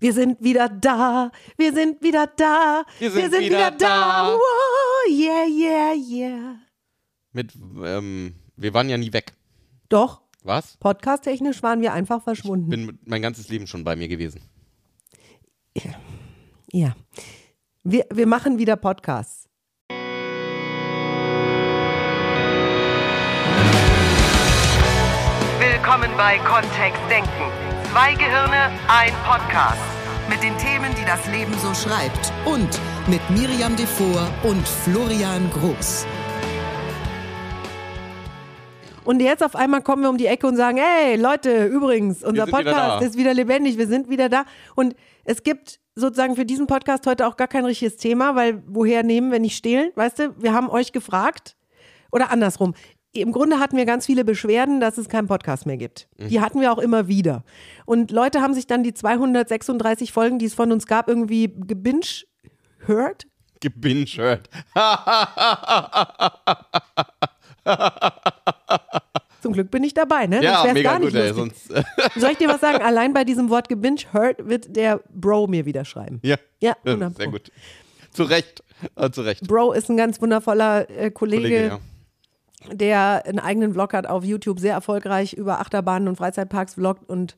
Wir sind wieder da, wir sind wieder da, Wir sind wieder da. Wow, yeah, yeah, yeah. Mit, ähm, wir waren ja nie weg. Doch, Was? podcast-technisch waren wir einfach verschwunden. Bin mit- mein ganzes Leben schon bei mir gewesen. ja. Wir, wir machen wieder Podcasts. Willkommen bei Kontext Denken. Zwei Gehirne, ein Podcast. Mit den Themen, die das Leben so schreibt. Und mit Miriam Devor und Florian Groß. Und jetzt auf einmal kommen wir um die Ecke und sagen, hey Leute, übrigens, unser wieder Podcast da. ist wieder lebendig, wir sind wieder da. Und es gibt sozusagen für diesen Podcast heute auch gar kein richtiges Thema, weil woher nehmen, wenn nicht stehlen? Weißt du, wir haben euch gefragt oder andersrum. Im Grunde hatten wir ganz viele Beschwerden, dass es keinen Podcast mehr gibt. Mhm. Die hatten wir auch immer wieder. Und Leute haben sich dann die 236 Folgen, die es von uns gab, irgendwie gebinge hört. Gebinge-Shirt. Zum Glück bin ich dabei, ne? Ja, wär's mega gar nicht gut, ey. Sonst, Soll ich dir was sagen? Allein bei diesem Wort gebinge hurt wird der Bro mir wieder schreiben. ja. Ja, sehr 100 gut. Zu Recht. Äh, zu Recht. Bro ist ein ganz wundervoller äh, Kollege, Kollege, ja. Der einen eigenen Vlog hat auf YouTube, sehr erfolgreich über Achterbahnen und Freizeitparks vloggt und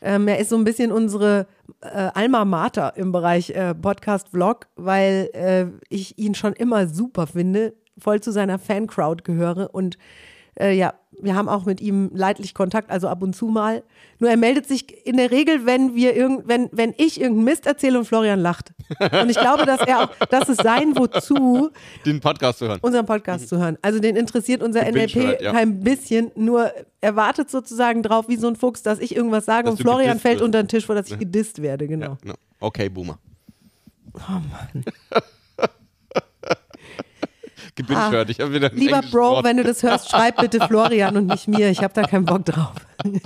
ähm, er ist so ein bisschen unsere äh, Alma Mater im Bereich äh, Podcast-Vlog, weil äh, ich ihn schon immer super finde, voll zu seiner Fancrowd gehöre und äh, ja, wir haben auch mit ihm leidlich Kontakt, also ab und zu mal. Nur er meldet sich in der Regel, wenn wir irgend, wenn, wenn ich irgendeinen Mist erzähle und Florian lacht. Und ich glaube, dass er auch, das ist sein Wozu, Den Podcast zu hören. unseren Podcast zu hören. Also den interessiert unser NLP hört, ja. kein bisschen, nur er wartet sozusagen drauf, wie so ein Fuchs, dass ich irgendwas sage Dass und Florian fällt wirst. unter den Tisch, vor dass ich gedisst werde, genau. Ja, no. Okay, Boomer. Gebinge-Shirt. Ich wieder. Lieber Bro, Wort. wenn du das hörst, schreib bitte Florian und nicht mir. Ich habe da keinen Bock drauf.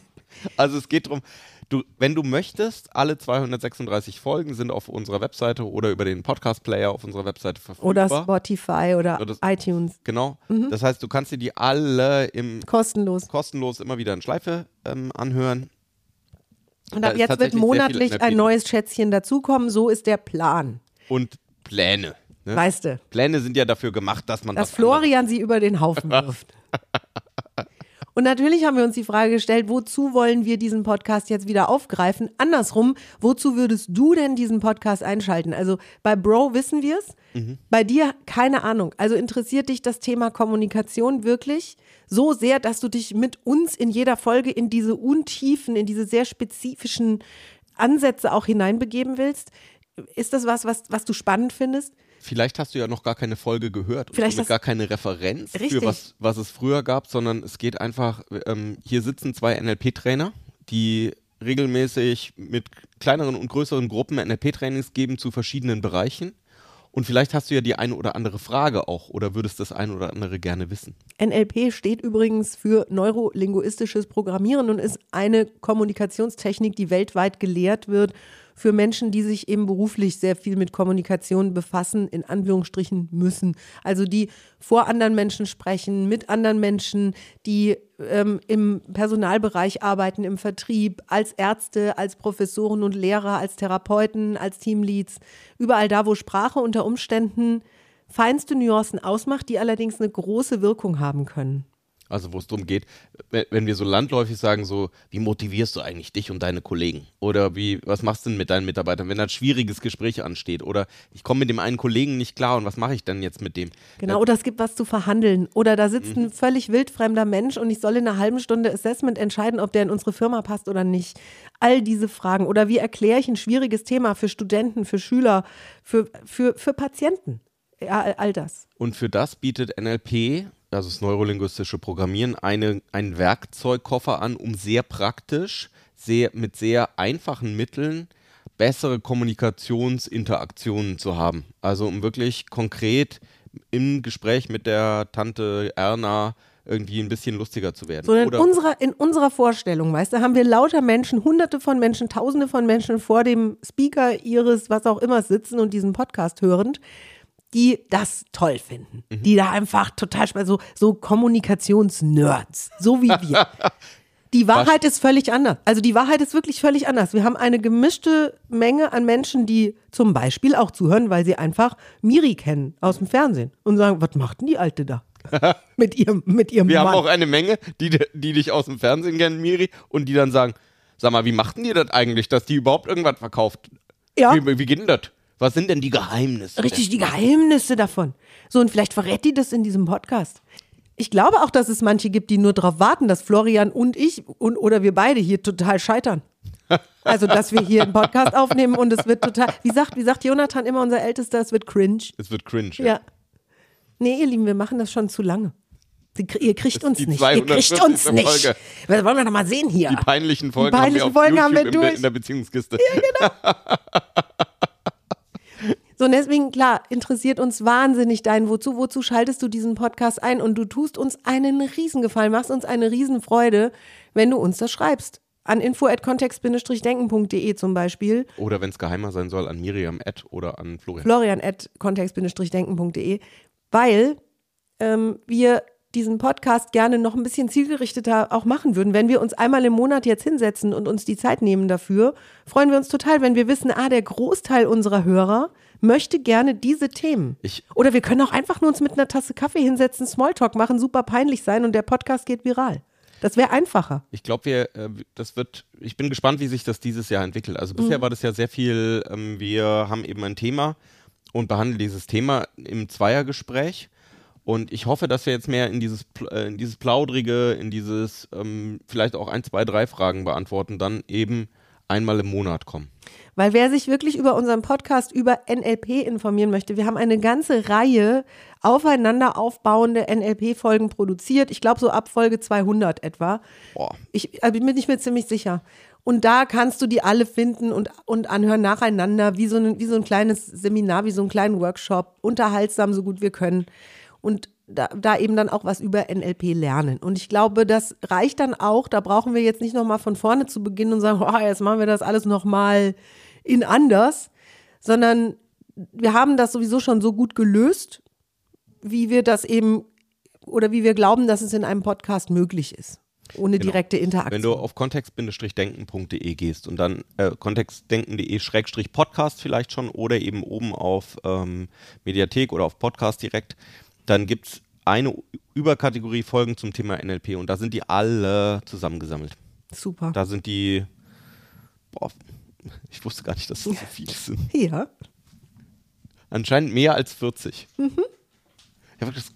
Also es geht darum, du, wenn du möchtest, alle 236 Folgen sind auf unserer Webseite oder über den Podcast-Player auf unserer Webseite verfügbar. Oder Spotify oder Oder das- iTunes. Genau. Mhm. Das heißt, du kannst dir die alle im Kostenlos. kostenlos immer wieder in Schleife ähm, anhören. Und ab jetzt wird monatlich ein neues Schätzchen dazukommen. So ist der Plan. Und Pläne. Ne? Weißt du, Pläne sind ja dafür gemacht, dass man dass Florian sie über den Haufen wirft. Und natürlich haben wir uns die Frage gestellt, wozu wollen wir diesen Podcast jetzt wieder aufgreifen? Andersrum, wozu würdest du denn diesen Podcast einschalten? Also bei Bro wissen wir es, bei dir keine Ahnung. Also interessiert dich das Thema Kommunikation wirklich so sehr, dass du dich mit uns in jeder Folge in diese Untiefen, in diese sehr spezifischen Ansätze auch hineinbegeben willst? Ist das was, was, was du spannend findest? Vielleicht hast du ja noch gar keine Folge gehört und Vielleicht somit hast- gar keine Referenz Richtig. für was, was es früher gab, sondern es geht einfach, ähm, hier sitzen zwei NLP-Trainer, die regelmäßig mit kleineren und größeren Gruppen NLP-Trainings geben zu verschiedenen Bereichen. Und vielleicht hast du ja die eine oder andere Frage auch oder würdest das eine oder andere gerne wissen. NLP steht übrigens für neurolinguistisches Programmieren und ist eine Kommunikationstechnik, die weltweit gelehrt wird für Menschen, die sich eben beruflich sehr viel mit Kommunikation befassen, in Anführungsstrichen müssen. Also die vor anderen Menschen sprechen, mit anderen Menschen, die ähm, im Personalbereich arbeiten, im Vertrieb, als Ärzte, als Professoren und Lehrer, als Therapeuten, als Teamleads, überall da, wo Sprache unter Umständen feinste Nuancen ausmacht, die allerdings eine große Wirkung haben können. Also wo es darum geht, wenn wir so landläufig sagen, so, wie motivierst du eigentlich dich und deine Kollegen? Oder wie, was machst du denn mit deinen Mitarbeitern, wenn da ein schwieriges Gespräch ansteht? Oder ich komme mit dem einen Kollegen nicht klar und was mache ich denn jetzt mit dem? Genau, oder es gibt was zu verhandeln. Oder da sitzt ein völlig wildfremder Mensch und ich soll in einer halben Stunde Assessment entscheiden, ob der in unsere Firma passt oder nicht. All diese Fragen. Oder wie erkläre ich ein schwieriges Thema für Studenten, für Schüler, für, für, für Patienten? Ja, all das. Und für das bietet NLP, also das neurolinguistische Programmieren, eine, einen Werkzeugkoffer an, um sehr praktisch, sehr, mit sehr einfachen Mitteln bessere Kommunikationsinteraktionen zu haben. Also um wirklich konkret im Gespräch mit der Tante Erna irgendwie ein bisschen lustiger zu werden. So in Oder unserer, in unserer Vorstellung, weißt du, haben wir lauter Menschen, hunderte von Menschen, tausende von Menschen vor dem Speaker ihres, was auch immer, sitzen und diesen Podcast hörend, die das toll finden. Die da einfach total so, so Kommunikationsnerds, so wie wir. Die Wahrheit ist völlig anders. Also die Wahrheit ist wirklich völlig anders. Wir haben eine gemischte Menge an Menschen, die zum Beispiel auch zuhören, weil sie einfach Miri kennen aus dem Fernsehen und sagen, was macht denn die Alte da? mit ihrem, mit ihrem Wir Mann. haben auch eine Menge, die, die dich aus dem Fernsehen kennen, Miri, und die dann sagen, sag mal, wie machten die das eigentlich, dass die überhaupt irgendwas verkauft? ja, Wie, wie geht denn das? Was sind denn die Geheimnisse? richtig die Geheimnisse davon. So, und vielleicht verrät die das in diesem Podcast. Ich glaube auch, dass es manche gibt, die nur darauf warten, dass Florian und ich und, oder wir beide hier total scheitern. Also, dass wir hier einen Podcast aufnehmen und es wird total, wie sagt, wie sagt Jonathan immer, unser Ältester, es wird cringe. Es wird cringe. Ja. Nee, ihr Lieben, wir machen das schon zu lange. Sie, ihr kriegt uns nicht. Ihr kriegt 240. uns nicht. Das wollen wir doch mal sehen hier. Die peinlichen Folgen Die peinlichen haben wir Folgen haben wir YouTube in, der- durch. in der Beziehungskiste. So, und deswegen, klar, interessiert uns wahnsinnig dein Wozu. Wozu schaltest du diesen Podcast ein? Und du tust uns einen Riesengefallen, machst uns eine Riesenfreude, wenn du uns das schreibst. An info.kontext-denken.de zum Beispiel. Oder wenn es geheimer sein soll, an Miriam Ed oder an Florian. Florian at kontext-denken.de, weil ähm, wir diesen Podcast gerne noch ein bisschen zielgerichteter auch machen würden. Wenn wir uns einmal im Monat jetzt hinsetzen und uns die Zeit nehmen dafür, freuen wir uns total, wenn wir wissen, ah, der Großteil unserer Hörer möchte gerne diese Themen. Ich- Oder wir können auch einfach nur uns mit einer Tasse Kaffee hinsetzen, Smalltalk machen, super peinlich sein und der Podcast geht viral. Das wäre einfacher. Ich glaube, wir, äh, das wird, ich bin gespannt, wie sich das dieses Jahr entwickelt. Also bisher war das ja sehr viel, ähm, wir haben eben ein Thema und behandeln dieses Thema im Zweiergespräch. Und ich hoffe, dass wir jetzt mehr in dieses, äh, in dieses Plaudrige, in dieses ähm, vielleicht auch ein, zwei, drei Fragen beantworten, dann eben einmal im Monat kommen. Weil wer sich wirklich über unseren Podcast über NLP informieren möchte, wir haben eine ganze Reihe aufeinander aufbauende NLP-Folgen produziert. Ich glaube so ab Folge 200 etwa. Boah. Ich also bin ich mir ziemlich sicher. Und da kannst du die alle finden und, und anhören nacheinander, wie so, ein, wie so ein kleines Seminar, wie so einen kleinen Workshop, unterhaltsam, so gut wir können. Und da, da eben dann auch was über NLP lernen. Und ich glaube, das reicht dann auch. Da brauchen wir jetzt nicht nochmal von vorne zu beginnen und sagen, oh, jetzt machen wir das alles nochmal in anders, sondern wir haben das sowieso schon so gut gelöst, wie wir das eben oder wie wir glauben, dass es in einem Podcast möglich ist. Ohne Genau. direkte Interaktion. Wenn du auf kontext-denken.de gehst und dann äh, kontextdenken.de-podcast vielleicht schon oder eben oben auf ähm, Mediathek oder auf Podcast direkt, dann gibt es eine Überkategorie Folgen zum Thema NLP und da sind die alle zusammengesammelt. Super. Da sind die, boah, ich wusste gar nicht, dass das so viele sind. Ja. Anscheinend mehr als 40. Ja, wirklich, das,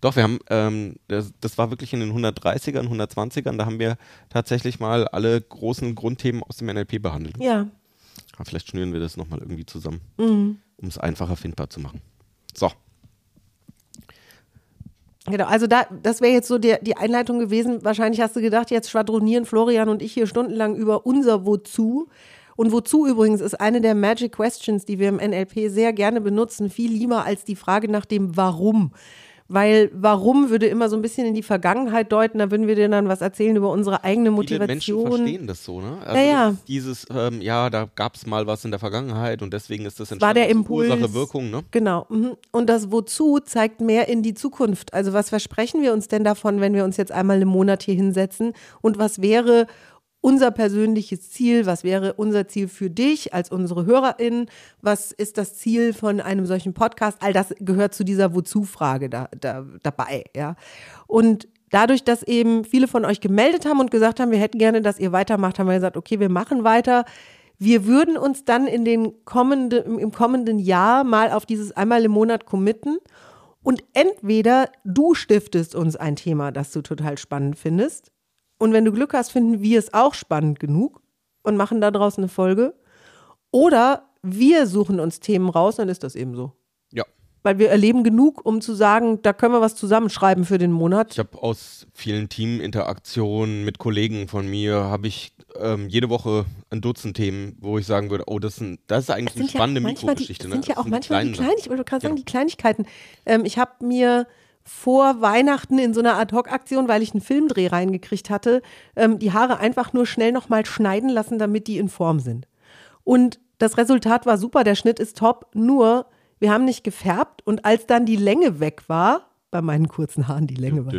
doch, wir haben, ähm, das, das war wirklich in den 130ern, 120ern, da haben wir tatsächlich mal alle großen Grundthemen aus dem NLP behandelt. Ja. Aber vielleicht schnüren wir das nochmal irgendwie zusammen, Mhm. um es einfacher findbar zu machen. So, Genau, also da, das wäre jetzt so der, die Einleitung gewesen. Wahrscheinlich hast du gedacht, jetzt schwadronieren Florian und ich hier stundenlang über unser Wozu. Und wozu übrigens ist eine der Magic Questions, die wir im NLP sehr gerne benutzen, viel lieber als die Frage nach dem Warum. Weil warum würde immer so ein bisschen in die Vergangenheit deuten, da würden wir dir dann was erzählen über unsere eigene viele Menschen Motivation. verstehen das so, ne? Also Ja, ja. das ist Dieses, ähm, ja, da gab es mal was in der Vergangenheit und deswegen ist das war der entstanden. Impuls. Ursache, Wirkung, ne? Genau. mhm. Und das Wozu zeigt mehr in die Zukunft. Also was versprechen wir uns denn davon, wenn wir uns jetzt einmal im Monat hier hinsetzen? Und was wäre unser persönliches Ziel? Was wäre unser Ziel für dich als unsere HörerInnen? Was ist das Ziel von einem solchen Podcast? All das gehört zu dieser Wozu-Frage da, da, dabei, ja. Und dadurch, dass eben viele von euch gemeldet haben und gesagt haben, wir hätten gerne, dass ihr weitermacht, haben wir gesagt, okay, wir machen weiter. Wir würden uns dann in den kommende, im, im kommenden Jahr mal auf dieses einmal im Monat committen. Und entweder du stiftest uns ein Thema, das du total spannend findest. Und wenn du Glück hast, finden wir es auch spannend genug und machen da draußen eine Folge. Oder wir suchen uns Themen raus, dann ist das eben so. Ja. Weil wir erleben genug, um zu sagen, da können wir was zusammenschreiben für den Monat. Ich habe aus vielen Teaminteraktionen mit Kollegen von mir, habe ich ähm, jede Woche ein Dutzend Themen, wo ich sagen würde, oh, das ist, ein, das ist eigentlich eine spannende die, Mikrogeschichte. das ne? sind ja Das auch manchmal die Sachen. Kleinigkeiten, ich wollte gerade sagen, Genau. die Kleinigkeiten. Ähm, ich habe mir vor Weihnachten in so einer Ad-Hoc-Aktion, weil ich einen Filmdreh reingekriegt hatte, ähm, die Haare einfach nur schnell nochmal schneiden lassen, damit die in Form sind. Und das Resultat war super, der Schnitt ist top, nur wir haben nicht gefärbt und als dann die Länge weg war, bei meinen kurzen Haaren die Länge war,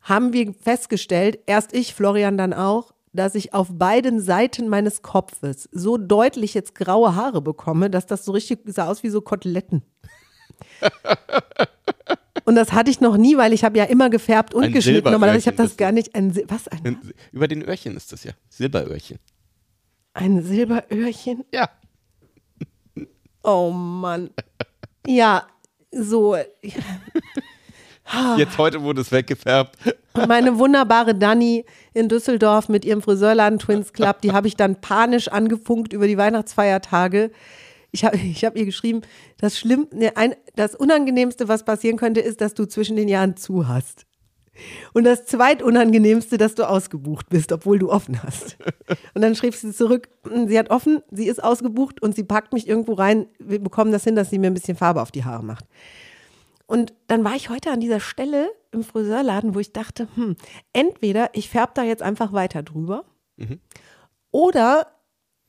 haben wir festgestellt, erst ich, Florian dann auch, dass ich auf beiden Seiten meines Kopfes so deutlich jetzt graue Haare bekomme, dass das so richtig sah aus wie so Koteletten. Und das hatte ich noch nie, weil ich habe ja immer gefärbt und Ein geschnitten. Normalerweise ich habe das gar nicht. Ein, was? Ein, Über den Öhrchen ist das ja. Silberöhrchen. ein Silberöhrchen? Ja. Oh Mann. Ja, so. Jetzt heute wurde es weggefärbt. Und meine wunderbare Dani in Düsseldorf mit ihrem Friseurladen Twins Club, die habe ich dann panisch angefunkt über die Weihnachtsfeiertage. Ich habe ich hab ihr geschrieben, das, Schlimm, ne, ein, das Unangenehmste, was passieren könnte, ist, dass du zwischen den Jahren zu hast. Und das Zweitunangenehmste, dass du ausgebucht bist, obwohl du offen hast. Und dann schrieb sie zurück, sie hat offen, sie ist ausgebucht und sie packt mich irgendwo rein. Wir bekommen das hin, dass sie mir ein bisschen Farbe auf die Haare macht. Und dann war ich heute an dieser Stelle im Friseurladen, wo ich dachte, hm, entweder ich färbe da jetzt einfach weiter drüber oder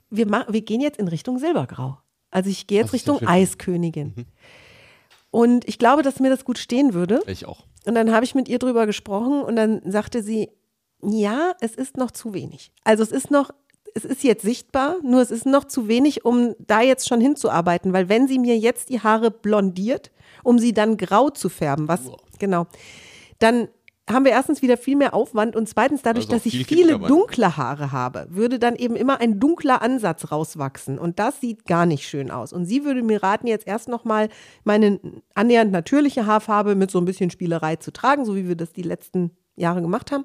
wir, wir gehen jetzt in Richtung Silbergrau. Also ich gehe jetzt Richtung Eiskönigin. Und ich glaube, dass mir das gut stehen würde. Ich auch. Und dann habe ich mit ihr drüber gesprochen und dann sagte sie, ja, es ist noch zu wenig. Also es ist noch, es ist jetzt sichtbar, nur es ist noch zu wenig, um da jetzt schon hinzuarbeiten, weil wenn sie mir jetzt die Haare blondiert, um sie dann grau zu färben, was, genau, dann haben wir erstens wieder viel mehr Aufwand und zweitens dadurch, Also dass ich viele dunkle Haare habe, würde dann eben immer ein dunkler Ansatz rauswachsen und das sieht gar nicht schön aus. Und sie würde mir raten, jetzt erst nochmal meine annähernd natürliche Haarfarbe mit so ein bisschen Spielerei zu tragen, so wie wir das die letzten Jahre gemacht haben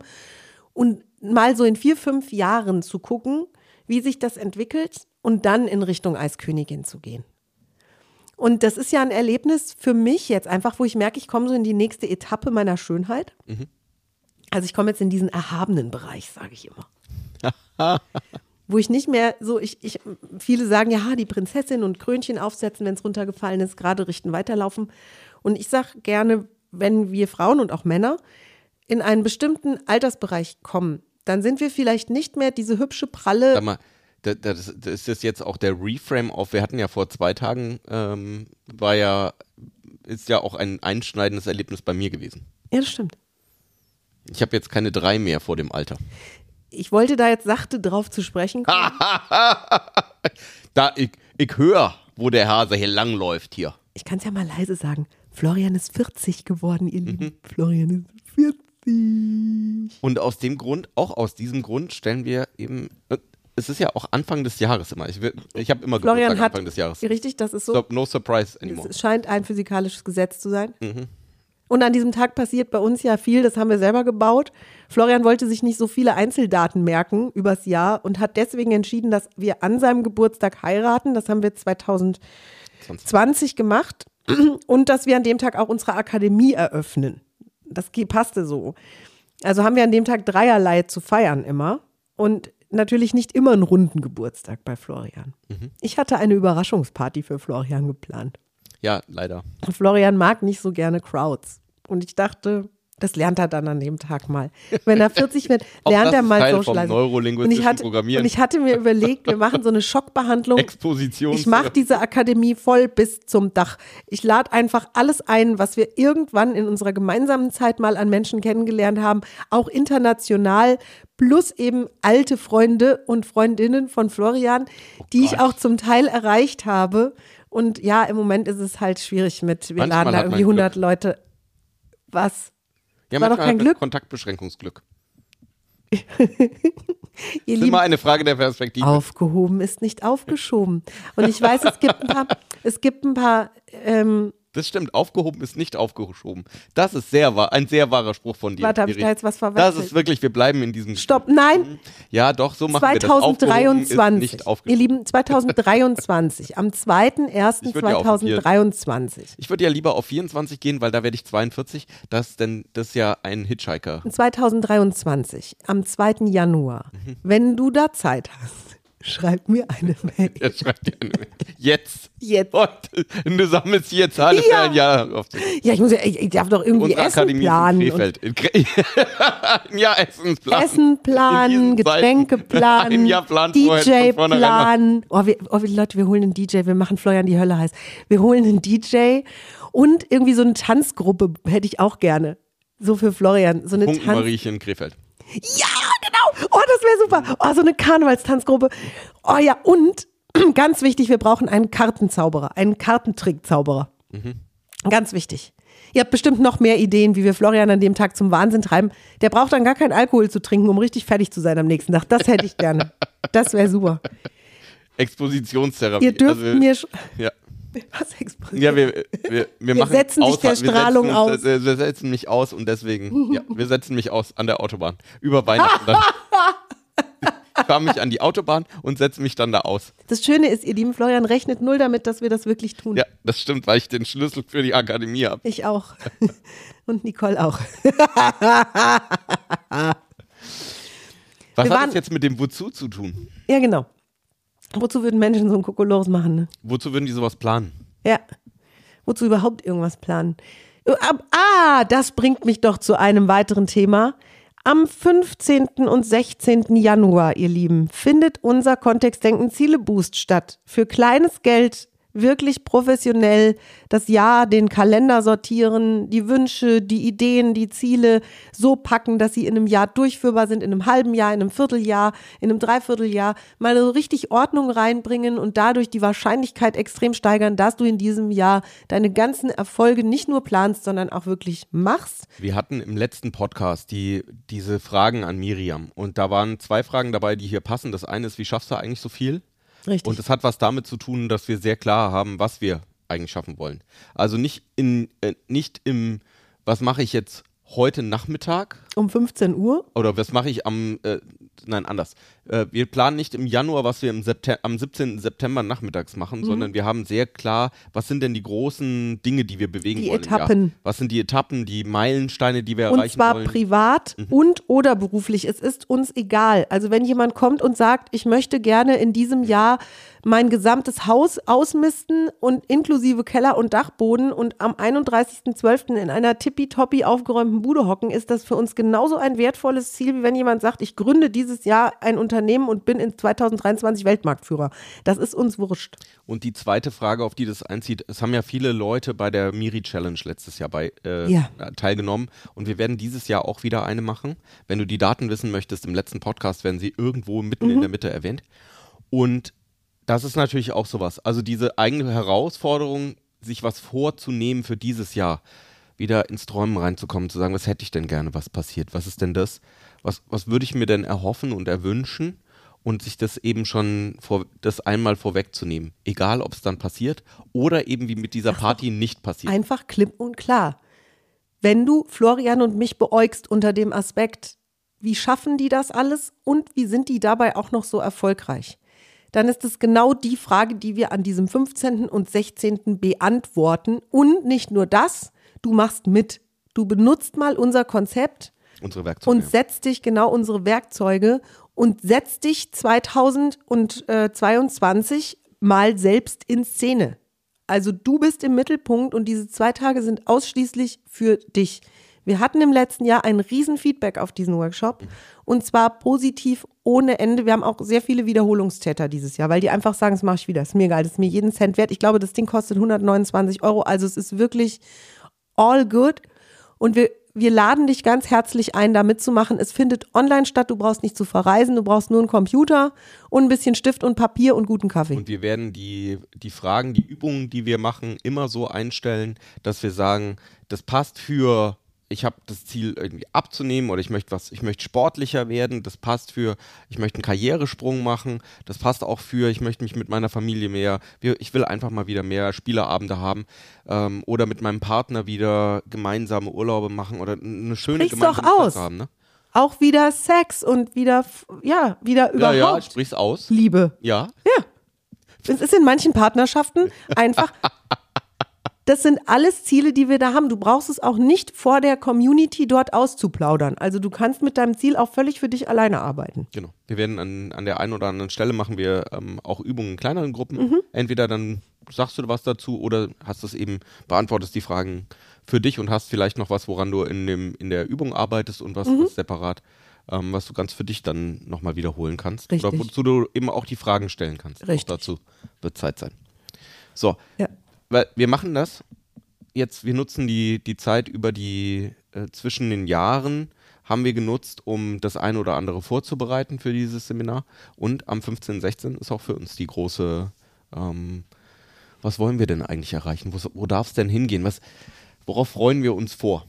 und mal so in vier, fünf Jahren zu gucken, wie sich das entwickelt und dann in Richtung Eiskönigin zu gehen. Und das ist ja ein Erlebnis für mich jetzt einfach, wo ich merke, ich komme so in die nächste Etappe meiner Schönheit. Also ich komme jetzt in diesen erhabenen Bereich, sage ich immer. wo ich nicht mehr so, ich, ich, viele sagen, ja, die Prinzessin und Krönchen aufsetzen, wenn es runtergefallen ist, gerade richten, weiterlaufen. Und ich sage gerne, wenn wir Frauen und auch Männer in einen bestimmten Altersbereich kommen, dann sind wir vielleicht nicht mehr diese hübsche, pralle, Sag mal, da- das, das ist das jetzt auch der Reframe auf, wir hatten ja vor zwei Tagen, ähm, war ja, ist ja auch ein einschneidendes Erlebnis bei mir gewesen. ja, das stimmt. Ich habe jetzt keine drei mehr vor dem Alter. Ich wollte da jetzt sachte drauf zu sprechen kommen. Da, ich, ich höre, wo der Hase hier langläuft hier. Ich kann es ja mal leise sagen. Florian ist 40 geworden, ihr Mhm. Lieben. Florian ist 40. Und aus dem Grund, auch aus diesem Grund stellen wir eben, äh, es ist ja auch Anfang des Jahres immer. Ich, ich habe immer Florian Geburtstag hat, Anfang des Jahres. richtig, das ist so. So, no surprise anymore. Es scheint ein physikalisches Gesetz zu sein. Mhm. Und an diesem Tag passiert bei uns ja viel, das haben wir selber gebaut. Florian wollte sich nicht so viele Einzeldaten merken übers Jahr und hat deswegen entschieden, dass wir an seinem Geburtstag heiraten. Das haben wir 2020 gemacht. Und dass wir an dem Tag auch unsere Akademie eröffnen. Das passte so. Also haben wir an dem Tag dreierlei zu feiern immer. Und natürlich nicht immer einen runden Geburtstag bei Florian. Mhm. Ich hatte eine Überraschungsparty für Florian geplant. Ja, leider. Florian mag nicht so gerne Crowds. Und ich dachte, das lernt er dann an dem Tag mal. Wenn er 40 wird, lernt er mal Teil Socializing. und ich hatte, Programmieren. Und ich hatte mir überlegt, wir machen so eine Schockbehandlung. Exposition. Ich mache diese Akademie voll bis zum Dach. Ich lade einfach alles ein, was wir irgendwann in unserer gemeinsamen Zeit mal an Menschen kennengelernt haben, auch international, plus eben alte Freunde und Freundinnen von Florian, die ich Gott. auch zum Teil erreicht habe. Und ja, im Moment ist es halt schwierig mit, wir Manchmal laden da irgendwie 100 Glück. Leute. Was? Ja, war doch manchmal kein Glück. Kontaktbeschränkungsglück. Ihr ist immer eine Frage der Perspektive. aufgehoben ist nicht aufgeschoben. Und ich weiß, es gibt ein paar, es gibt ein paar, ähm, Das stimmt, aufgehoben ist nicht aufgeschoben. Das ist sehr wahr, ein sehr wahrer Spruch von dir. Warte, hab ich da jetzt was Das verwechselt? ist wirklich, wir bleiben in diesem. stopp, nein, Ja, doch, so machen wir das. 2023. nicht Ihr aufgeschoben. Lieben, 2023, am Ich würd ja auf 2.1.2023. Ich würde ja lieber auf 24 gehen, weil da werde ich 42. Das ist denn das ist ja ein Hitchhiker. 2023, am 2. Januar, Mhm. wenn du da Zeit hast, schreib mir eine Mail. Jetzt schreibt ihr eine Mail. Jetzt. Jetzt. Und du sammelst jetzt alle für Ja. ein Jahr auf. Ja, ich muss ja, ich, ich darf doch irgendwie Unsere Essen Akademie planen. in Krefeld. In Kre ja, Essensplan. Essen In planen, Getränke Zeiten. planen, Ein Jahr Plan vorher, DJ planen. Oh, wir, oh, Leute, wir holen einen DJ, wir machen Florian die Hölle heiß. Wir holen einen DJ und irgendwie so eine Tanzgruppe hätte ich auch gerne. So für Florian. So eine Tanz. Mariechen Krefeld. Ja. Oh, das wäre super. Oh, so eine Karnevalstanzgruppe. Oh ja, und ganz wichtig, wir brauchen einen Kartenzauberer, einen Kartentrickzauberer. Ganz wichtig. Ihr habt bestimmt noch mehr Ideen, wie wir Florian an dem Tag zum Wahnsinn treiben. Der braucht dann gar keinen Alkohol zu trinken, um richtig fertig zu sein am nächsten Tag. Das hätte ich gerne. Das wäre super. Expositionstherapie. Ihr dürft Also, mir. Ja. Was explodiert? Ja, wir, wir, wir, Wir setzen dich der wir Strahlung setzen, aus. äh, Wir setzen mich aus und deswegen, ja, wir setzen mich aus an der Autobahn. Über Weihnachten dann. Ich fahre mich an die Autobahn und setze mich dann da aus. Das Schöne ist, ihr lieben Florian, rechnet null damit, dass wir das wirklich tun. Ja, das stimmt, weil ich den Schlüssel für die Akademie habe. Ich auch. Und Nicole auch. Was Wir hat das jetzt mit dem Wozu zu tun? Ja, genau. Wozu würden Menschen so ein Kokolores machen, ne? Wozu würden die sowas planen? Ja. Wozu überhaupt irgendwas planen? Ah, das bringt mich doch zu einem weiteren Thema. Am 15. und 16. Januar, ihr Lieben, findet unser Kontextdenken Ziele Boost statt. Für kleines Geld wirklich professionell das Jahr, den Kalender sortieren, die Wünsche, die Ideen, die Ziele so packen, dass sie in einem Jahr durchführbar sind, in einem halben Jahr, in einem Vierteljahr, in einem Dreivierteljahr, mal so richtig Ordnung reinbringen und dadurch die Wahrscheinlichkeit extrem steigern, dass du in diesem Jahr deine ganzen Erfolge nicht nur planst, sondern auch wirklich machst. Wir hatten im letzten Podcast die, diese Fragen an Miriam und da waren zwei Fragen dabei, die hier passen. Das eine ist, wie schaffst du eigentlich so viel? Richtig. Und es hat was damit zu tun, dass wir sehr klar haben, was wir eigentlich schaffen wollen. Also nicht in äh, nicht im was mache ich jetzt heute Nachmittag um 15 Uhr. oder was mache ich am äh, nein anders. Äh, wir planen nicht im Januar, was wir im Septem am 17. September nachmittags machen, Mhm. sondern wir haben sehr klar, was sind denn die großen Dinge, die wir bewegen Die wollen. Jahr? Etappen. Was sind die Etappen, die Meilensteine, die wir Und erreichen zwar wollen? privat und oder beruflich. Es ist uns egal. Also wenn jemand kommt und sagt, ich möchte gerne in diesem Jahr mein gesamtes Haus ausmisten und inklusive Keller und Dachboden und am 31.12. in einer tippitoppi aufgeräumten Bude hocken, ist das für uns genauso ein wertvolles Ziel, wie wenn jemand sagt, ich gründe dieses Jahr ein Unternehmen und bin in 2023 Weltmarktführer. Das ist uns wurscht. Und die zweite Frage, auf die das einzieht, es haben ja viele Leute bei der Miri Challenge letztes Jahr bei, äh, Ja. teilgenommen und wir werden dieses Jahr auch wieder eine machen. Wenn du die Daten wissen möchtest, im letzten Podcast werden sie irgendwo mitten Mhm. in der Mitte erwähnt. Und das ist natürlich auch sowas. Also diese eigene Herausforderung, sich was vorzunehmen für dieses Jahr, wieder ins Träumen reinzukommen, zu sagen, was hätte ich denn gerne, was passiert, was ist denn das, was, was würde ich mir denn erhoffen und erwünschen und sich das eben schon vor, das einmal vorwegzunehmen, egal ob es dann passiert oder eben wie mit dieser Party nicht passiert. Einfach klipp und klar. Wenn du Florian und mich beäugst unter dem Aspekt, wie schaffen die das alles und wie sind die dabei auch noch so erfolgreich, dann ist es genau die Frage, die wir an diesem 15. und 16. beantworten. Und nicht nur das, du machst mit. Du benutzt mal unser Konzept Unsere Werkzeuge. und setzt dich genau unsere Werkzeuge und setzt dich 2022 mal selbst in Szene. Also du bist im Mittelpunkt und diese zwei Tage sind ausschließlich für dich. Wir hatten im letzten Jahr ein Riesenfeedback auf diesen Workshop und zwar positiv ohne Ende. Wir haben auch sehr viele Wiederholungstäter dieses Jahr, weil die einfach sagen, das mache ich wieder, ist mir egal, das ist mir jeden Cent wert. Ich glaube, das Ding kostet 129 Euro, also es ist wirklich all good. Und wir, wir laden dich ganz herzlich ein, da mitzumachen. Es findet online statt. Du brauchst nicht zu verreisen. Du brauchst nur einen Computer und ein bisschen Stift und Papier und guten Kaffee. Und wir werden die, die Fragen, die Übungen, die wir machen, immer so einstellen, dass wir sagen, das passt für, ich habe das Ziel irgendwie abzunehmen oder ich möchte was, ich möchte sportlicher werden, das passt für, ich möchte einen Karrieresprung machen, das passt auch für, ich möchte mich mit meiner Familie mehr, ich will einfach mal wieder mehr Spieleabende haben ähm, oder mit meinem Partner wieder gemeinsame Urlaube machen oder eine schöne Sprich's doch gemeinsame Zeit aus. haben. Ne? Auch wieder Sex und wieder, ja, wieder Ja, überhaupt ja, sprich's aus. Liebe. Ja, Es ist in manchen Partnerschaften einfach. Das sind alles Ziele, die wir da haben. Du brauchst es auch nicht vor der Community dort auszuplaudern. Also du kannst mit deinem Ziel auch völlig für dich alleine arbeiten. Genau. Wir werden an, an der einen oder anderen Stelle machen wir ähm, auch Übungen in kleineren Gruppen. Mhm. Entweder dann sagst du was dazu oder hast es eben, beantwortest die Fragen für dich und hast vielleicht noch was, woran du in, dem, in der Übung arbeitest und was, Mhm. was separat, ähm, was du ganz für dich dann nochmal wiederholen kannst. Richtig. Oder wozu du eben auch die Fragen stellen kannst. Richtig. Auch dazu wird Zeit sein. So, Ja. Weil wir machen das jetzt, wir nutzen die, die Zeit über die äh, zwischen den Jahren haben wir genutzt, um das eine oder andere vorzubereiten für dieses Seminar. Und am 15. 16 ist auch für uns die große, ähm, was wollen wir denn eigentlich erreichen? Wo, wo darf es denn hingehen? Was, worauf freuen wir uns vor?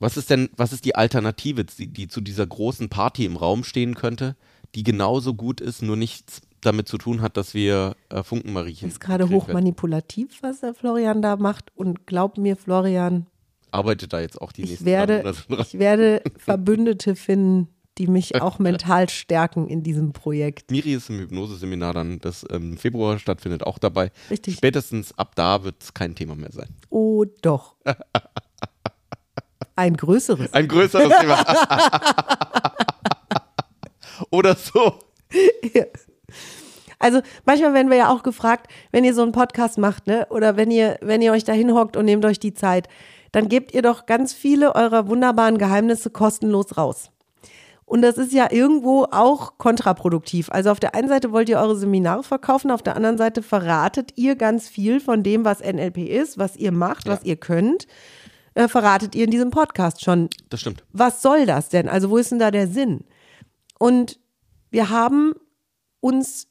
Was ist denn, was ist die Alternative, die, die zu dieser großen Party im Raum stehen könnte, die genauso gut ist, nur nichts damit zu tun hat, dass wir äh, Funkenmariechen. Ist gerade gekriegt hoch werden? manipulativ, was der Florian da macht. Und glaub mir, Florian, Arbeitet da jetzt auch die ich nächsten werde, ich werde Verbündete finden, die mich auch mental stärken in diesem Projekt. Miri ist im Hypnoseseminar dann, das im Februar stattfindet, auch dabei. Richtig. Spätestens ab da wird es kein Thema mehr sein. Oh doch. Ein größeres. Ein größeres Thema. Oder so. Also manchmal werden wir ja auch gefragt, wenn ihr so einen Podcast macht, ne, oder wenn ihr, wenn ihr euch da hinhockt und nehmt euch die Zeit, dann gebt ihr doch ganz viele eurer wunderbaren Geheimnisse kostenlos raus. Und das ist ja irgendwo auch kontraproduktiv. Also auf der einen Seite wollt ihr eure Seminare verkaufen, auf der anderen Seite verratet ihr ganz viel von dem, was NLP ist, was ihr macht, was ihr könnt, äh, verratet ihr in diesem Podcast schon Das stimmt. was soll das denn? Also wo ist denn da der Sinn? Und wir haben uns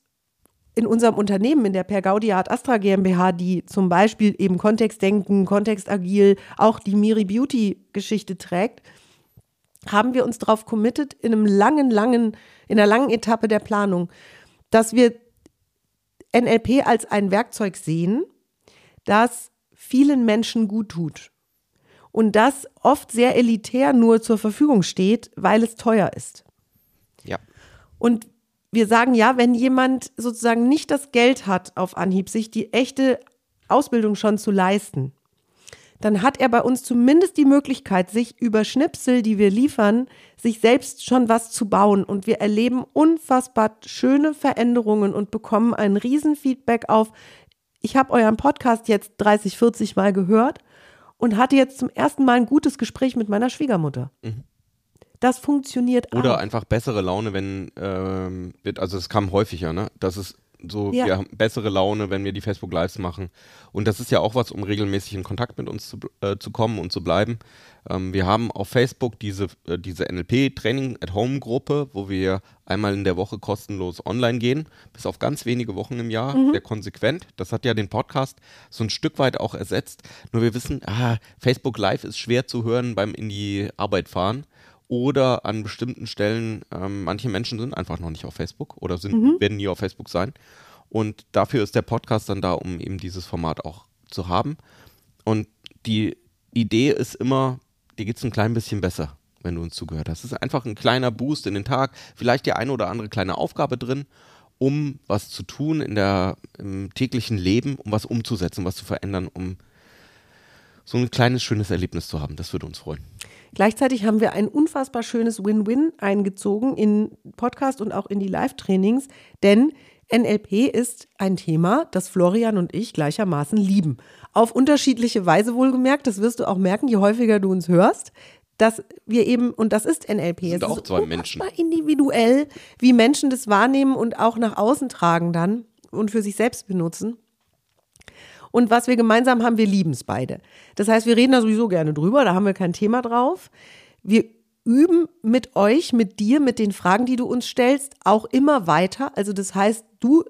in unserem Unternehmen, in der Per Gaudia Art Astra GmbH, die zum Beispiel eben Kontextdenken, Kontextagil, auch die Miri Beauty Geschichte trägt, haben wir uns darauf committed in einem langen, langen, in einer langen Etappe der Planung, dass wir NLP als ein Werkzeug sehen, das vielen Menschen gut tut. Und das oft sehr elitär nur zur Verfügung steht, weil es teuer ist. Ja. Und wir sagen ja, wenn jemand sozusagen nicht das Geld hat, auf Anhieb sich die echte Ausbildung schon zu leisten, dann hat er bei uns zumindest die Möglichkeit, sich über Schnipsel, die wir liefern, sich selbst schon was zu bauen. Und wir erleben unfassbar schöne Veränderungen und bekommen ein Riesenfeedback auf, ich habe euren Podcast jetzt 30, 40 Mal gehört und hatte jetzt zum ersten Mal ein gutes Gespräch mit meiner Schwiegermutter. Das funktioniert Oder auch. einfach bessere Laune, wenn, ähm, also es kam häufiger, ne? Das ist so, Ja. wir haben bessere Laune, wenn wir die Facebook Lives machen. Und das ist ja auch was, um regelmäßig in Kontakt mit uns zu, äh, zu kommen und zu bleiben. Ähm, wir haben auf Facebook diese, äh, diese NLP Training at Home Gruppe, wo wir einmal in der Woche kostenlos online gehen, bis auf ganz wenige Wochen im Jahr, sehr konsequent. Das hat ja den Podcast so ein Stück weit auch ersetzt. Nur wir wissen, ah, Facebook Live ist schwer zu hören beim in die Arbeit fahren oder an bestimmten Stellen, ähm, manche Menschen sind einfach noch nicht auf Facebook oder sind, werden nie auf Facebook sein. Und dafür ist der Podcast dann da, um eben dieses Format auch zu haben. Und die Idee ist immer, dir geht es ein klein bisschen besser, wenn du uns zugehört hast. Es ist einfach ein kleiner Boost in den Tag, vielleicht die eine oder andere kleine Aufgabe drin, um was zu tun in der, im täglichen Leben, um was umzusetzen, was zu verändern, um so ein kleines, schönes Erlebnis zu haben. Das würde uns freuen. Gleichzeitig haben wir ein unfassbar schönes Win-Win eingezogen in Podcast und auch in die Live-Trainings, denn NLP ist ein Thema, das Florian und ich gleichermaßen lieben. Auf unterschiedliche Weise wohlgemerkt, das wirst du auch merken, je häufiger du uns hörst, dass wir eben, und das ist NLP, sind es auch ist zwei Menschen. individuell, wie Menschen das wahrnehmen und auch nach außen tragen dann und für sich selbst benutzen. Und was wir gemeinsam haben, wir lieben es beide. Das heißt, wir reden da sowieso gerne drüber, da haben wir kein Thema drauf. Wir üben mit euch, mit dir, mit den Fragen, die du uns stellst, auch immer weiter. Also das heißt, du,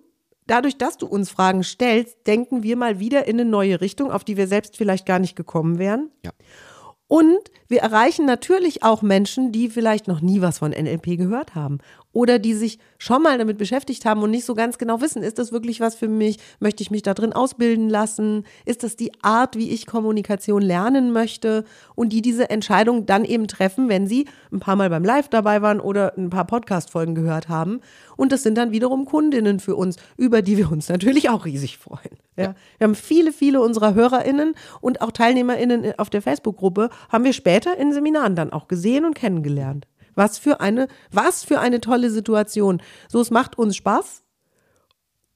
dadurch, dass du uns Fragen stellst, denken wir mal wieder in eine neue Richtung, auf die wir selbst vielleicht gar nicht gekommen wären. Ja. Und wir erreichen natürlich auch Menschen, die vielleicht noch nie was von NLP gehört haben oder die sich schon mal damit beschäftigt haben und nicht so ganz genau wissen, ist das wirklich was für mich? Möchte ich mich da drin ausbilden lassen? Ist das die Art, wie ich Kommunikation lernen möchte? Und die diese Entscheidung dann eben treffen, wenn sie ein paar Mal beim Live dabei waren oder ein paar Podcast-Folgen gehört haben. Und das sind dann wiederum Kundinnen für uns, über die wir uns natürlich auch riesig freuen. Ja. Wir haben viele, viele unserer HörerInnen und auch TeilnehmerInnen auf der Facebook-Gruppe haben wir später in Seminaren dann auch gesehen und kennengelernt. Was für eine, was für eine tolle Situation. So, es macht uns Spaß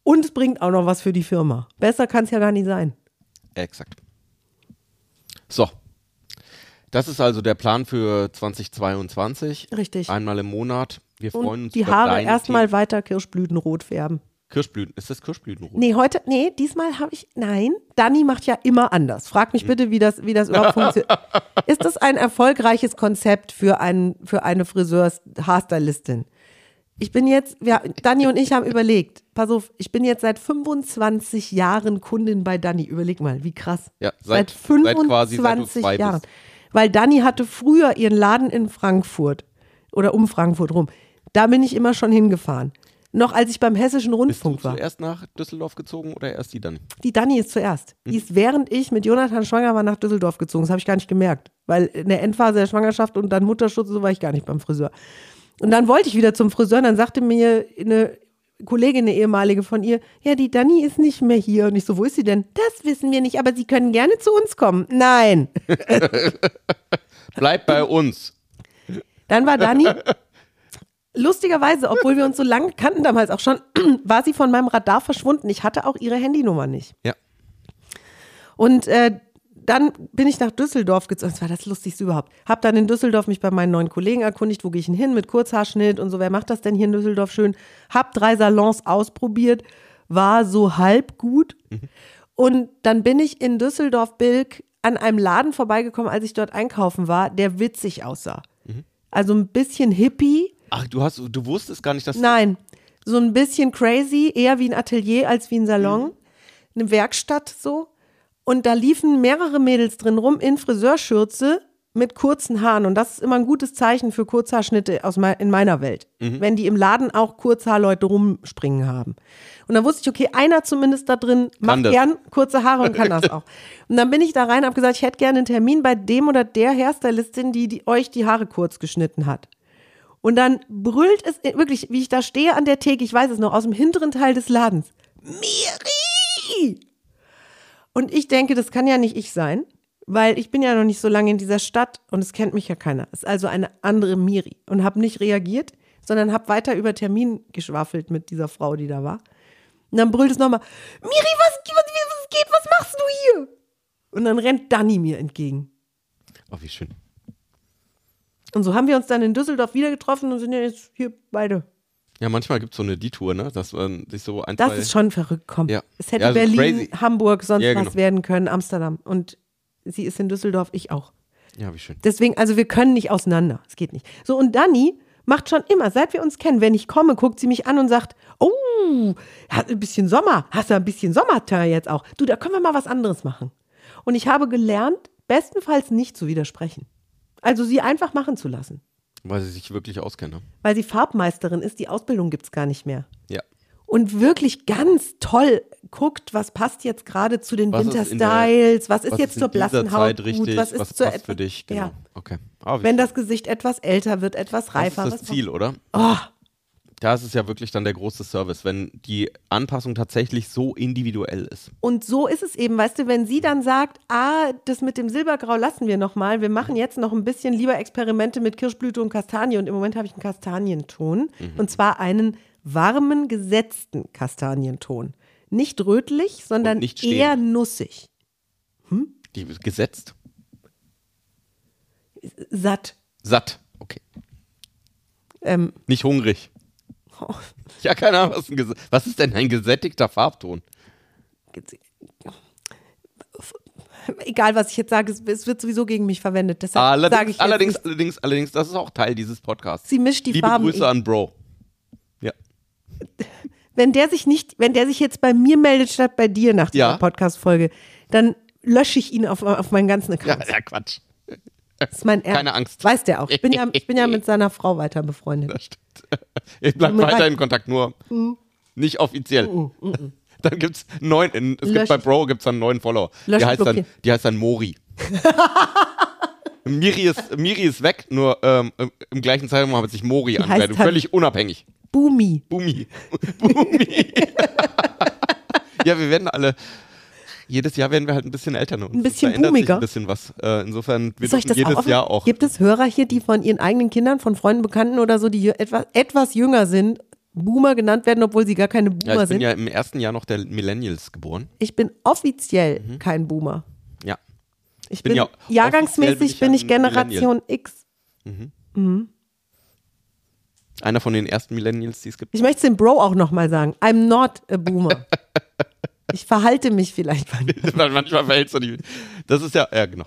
und es bringt auch noch was für die Firma. Besser kann es ja gar nicht sein. Exakt. So. Das ist also der Plan für 2022. Richtig. Einmal im Monat. Wir freuen Und uns die Haare erstmal weiter kirschblütenrot färben. Kirschblüten. Ist das Kirschblütenrot? Nee, heute, nee, diesmal habe ich, nein, Dani macht ja immer anders. Frag mich bitte, wie das, wie das überhaupt funktioniert. Ist das ein erfolgreiches Konzept für, einen, für eine Friseurs-Haarstylistin? Ich bin jetzt, ja, Dani und ich haben überlegt, pass auf, ich bin jetzt seit 25 Jahren Kundin bei Dani. Überleg mal, wie krass. Ja, seit, seit- 25 seit Jahren. bist. Weil Dani hatte früher ihren Laden in Frankfurt oder um Frankfurt rum. Da bin ich immer schon hingefahren. Noch als ich beim Hessischen Bist du Rundfunk war. zuerst nach Düsseldorf gezogen oder erst die dann? Die Dani ist zuerst. Die ist während ich mit Jonathan schwanger war nach Düsseldorf gezogen. Das habe ich gar nicht gemerkt. Weil in der Endphase der Schwangerschaft und dann Mutterschutz, so war ich gar nicht beim Friseur. Und dann wollte ich wieder zum Friseur und dann sagte mir eine Kollegin, eine ehemalige von ihr, ja, die Dani ist nicht mehr hier. Und ich so, wo ist sie denn? Das wissen wir nicht, aber sie können gerne zu uns kommen. Nein. Bleib bei uns. Dann war Dani, lustigerweise, obwohl wir uns so lange kannten damals auch schon, war sie von meinem Radar verschwunden. Ich hatte auch ihre Handynummer nicht. Ja. Und äh, dann bin ich nach Düsseldorf gezogen. Das war das Lustigste überhaupt. Hab dann in Düsseldorf mich bei meinen neuen Kollegen erkundigt, wo gehe ich denn hin mit Kurzhaarschnitt und so. Wer macht das denn hier in Düsseldorf schön? Hab drei Salons ausprobiert, war so halb gut. Und dann bin ich in Düsseldorf-Bilk an einem Laden vorbeigekommen, als ich dort einkaufen war, der witzig aussah. Also ein bisschen hippie. Ach, du hast, du wusstest gar nicht, dass Nein, so ein bisschen crazy, eher wie ein Atelier als wie ein Salon. Eine Werkstatt so. Und da liefen mehrere Mädels drin rum in Friseurschürze mit kurzen Haaren. Und das ist immer ein gutes Zeichen für Kurzhaarschnitte aus in meiner Welt. Wenn die im Laden auch Kurzhaarleute rumspringen haben. Und dann wusste ich, okay, einer zumindest da drin macht gern kurze Haare und kann das auch. Und dann bin ich da rein und habe gesagt, ich hätte gerne einen Termin bei dem oder der Hairstylistin, die, die euch die Haare kurz geschnitten hat. Und dann brüllt es wirklich, wie ich da stehe an der Theke, ich weiß es noch, aus dem hinteren Teil des Ladens. Miri! Und ich denke, das kann ja nicht ich sein, weil ich bin ja noch nicht so lange in dieser Stadt und es kennt mich ja keiner. Es ist also eine andere Miri und habe nicht reagiert, sondern habe weiter über Termin geschwafelt mit dieser Frau, die da war. Und dann brüllt es nochmal, Miri, was, was, was geht, was machst du hier? Und dann rennt Dani mir entgegen. Oh, wie schön. Und so haben wir uns dann in Düsseldorf wieder getroffen und sind ja jetzt hier beide. Ja, manchmal gibt es so eine Detour, ne? Dass man sich so ein, Das ist schon verrückt, komm. Ja. Es hätte Ja, so Berlin, crazy. Hamburg, sonst Ja, was genau. werden können, Amsterdam. Und sie ist in Düsseldorf, ich auch. Ja, wie schön. Deswegen, also wir können nicht auseinander. Es geht nicht. So, und Dani macht schon immer, seit wir uns kennen, wenn ich komme, guckt sie mich an und sagt, oh, hat ein bisschen Sommer, hast du ein bisschen Sommerteint jetzt auch. Du, da können wir mal was anderes machen. Und ich habe gelernt, bestenfalls nicht zu widersprechen. Also sie einfach machen zu lassen. Weil sie sich wirklich auskennen. ne? Weil sie Farbmeisterin ist, die Ausbildung gibt es gar nicht mehr. Ja. und wirklich ganz toll guckt, was passt jetzt gerade zu den Was ist Winterstyles, was ist was jetzt in zur blassen Haut Zeit richtig, gut, was ist was zur passt für dich, genau. Ja. Okay. Ah, Wenn das Gesicht etwas älter wird, etwas das reifer. ist das Ziel, oder? Oh, Da ist es ja wirklich dann der große Service, wenn die Anpassung tatsächlich so individuell ist. und so ist es eben, weißt du, wenn sie dann sagt, ah, das mit dem Silbergrau lassen wir noch mal, wir machen jetzt noch ein bisschen lieber Experimente mit Kirschblüte und Kastanie und im Moment habe ich einen Kastanienton Mhm. und zwar einen warmen, gesetzten Kastanienton. Nicht rötlich, sondern nicht eher nussig. Die gesetzt, Satt. satt. Okay. Ähm, Nicht hungrig. Oh, Ja, keine Ahnung, was, ein was ist denn ein gesättigter Farbton? egal was ich jetzt sage, es, wird sowieso gegen mich verwendet. Deshalb sage ich Allerdings, allerdings, nicht. allerdings, allerdings, das ist auch Teil dieses Podcasts. Sie mischt die Liebe Farben. Grüße an Bro. Ja. wenn der sich nicht, wenn der sich jetzt bei mir meldet statt bei dir nach dieser Ja. Podcast-Folge, dann lösche ich ihn auf, auf meinen ganzen Ja, Account. ja, Quatsch. Das ist mein Ernst. keine Angst. Weiß der auch. Ich bin ja, ich bin ja mit seiner Frau weiter befreundet. Das stimmt. Ich bleibe weiter in Kontakt, nur nicht offiziell. Dann gibt's neun, es Lösch gibt bei. Bro gibt's dann einen neuen Follower. Lösch Die heißt, dann, blockier. die heißt dann Mori. Miri ist, Miri ist weg, nur ähm, im- gleichen Zeitraum hat sich Mori angemeldet. halt- Völlig unabhängig. Boomy. Bumi. Bumi. ja, wir werden alle. Jedes Jahr werden wir halt ein bisschen älter. Ne? Ein bisschen boomiger. Ein bisschen was. Äh, insofern, wir Soll ich dürfen das jedes auch? Jahr auch. Gibt es Hörer hier, die von ihren eigenen Kindern, von Freunden, Bekannten oder so, die etwas, etwas jünger sind, Boomer genannt werden, obwohl sie gar keine Ja, Boomer ich bin sind? ja im ersten Jahr noch der Millennials geboren. Ich bin offiziell kein Boomer. Ja. Ich bin bin, ja- offiziell bin jahrgangsmäßig ich bin ich Generation X. Einer von den ersten Millennials, die es gibt. Ich möchte es dem Bro auch nochmal sagen. I'm not a Boomer. ich verhalte mich vielleicht mal. Manchmal verhältst du dich. Das ist ja, ja, genau.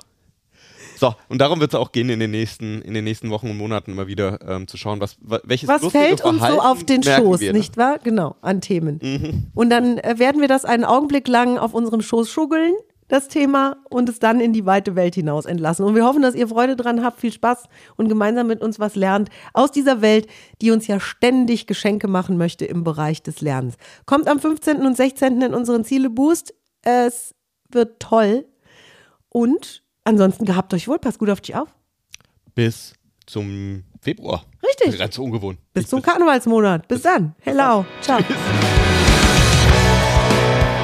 So, und darum wird es auch gehen in den nächsten, in den nächsten Wochen und Monaten immer wieder ähm, zu schauen, was, wa- welches Was fällt uns so Verhalten auf den Schoß, wir, ne? nicht wahr? Genau, an Themen. Mhm. Und dann äh, werden wir das einen Augenblick lang auf unserem Schoß schuggeln, das Thema, und es dann in die weite Welt hinaus entlassen. Und wir hoffen, dass ihr Freude dran habt, viel Spaß und gemeinsam mit uns was lernt aus dieser Welt, die uns ja ständig Geschenke machen möchte im Bereich des Lernens. Kommt am 15. und 16. in unseren Ziele Boost. Es wird toll. Und ansonsten gehabt euch wohl, passt gut auf dich auf. Bis zum Februar. Richtig. Ganz ungewohnt. Bis zum Karnevalsmonat. Bis dann. Hello. Ciao.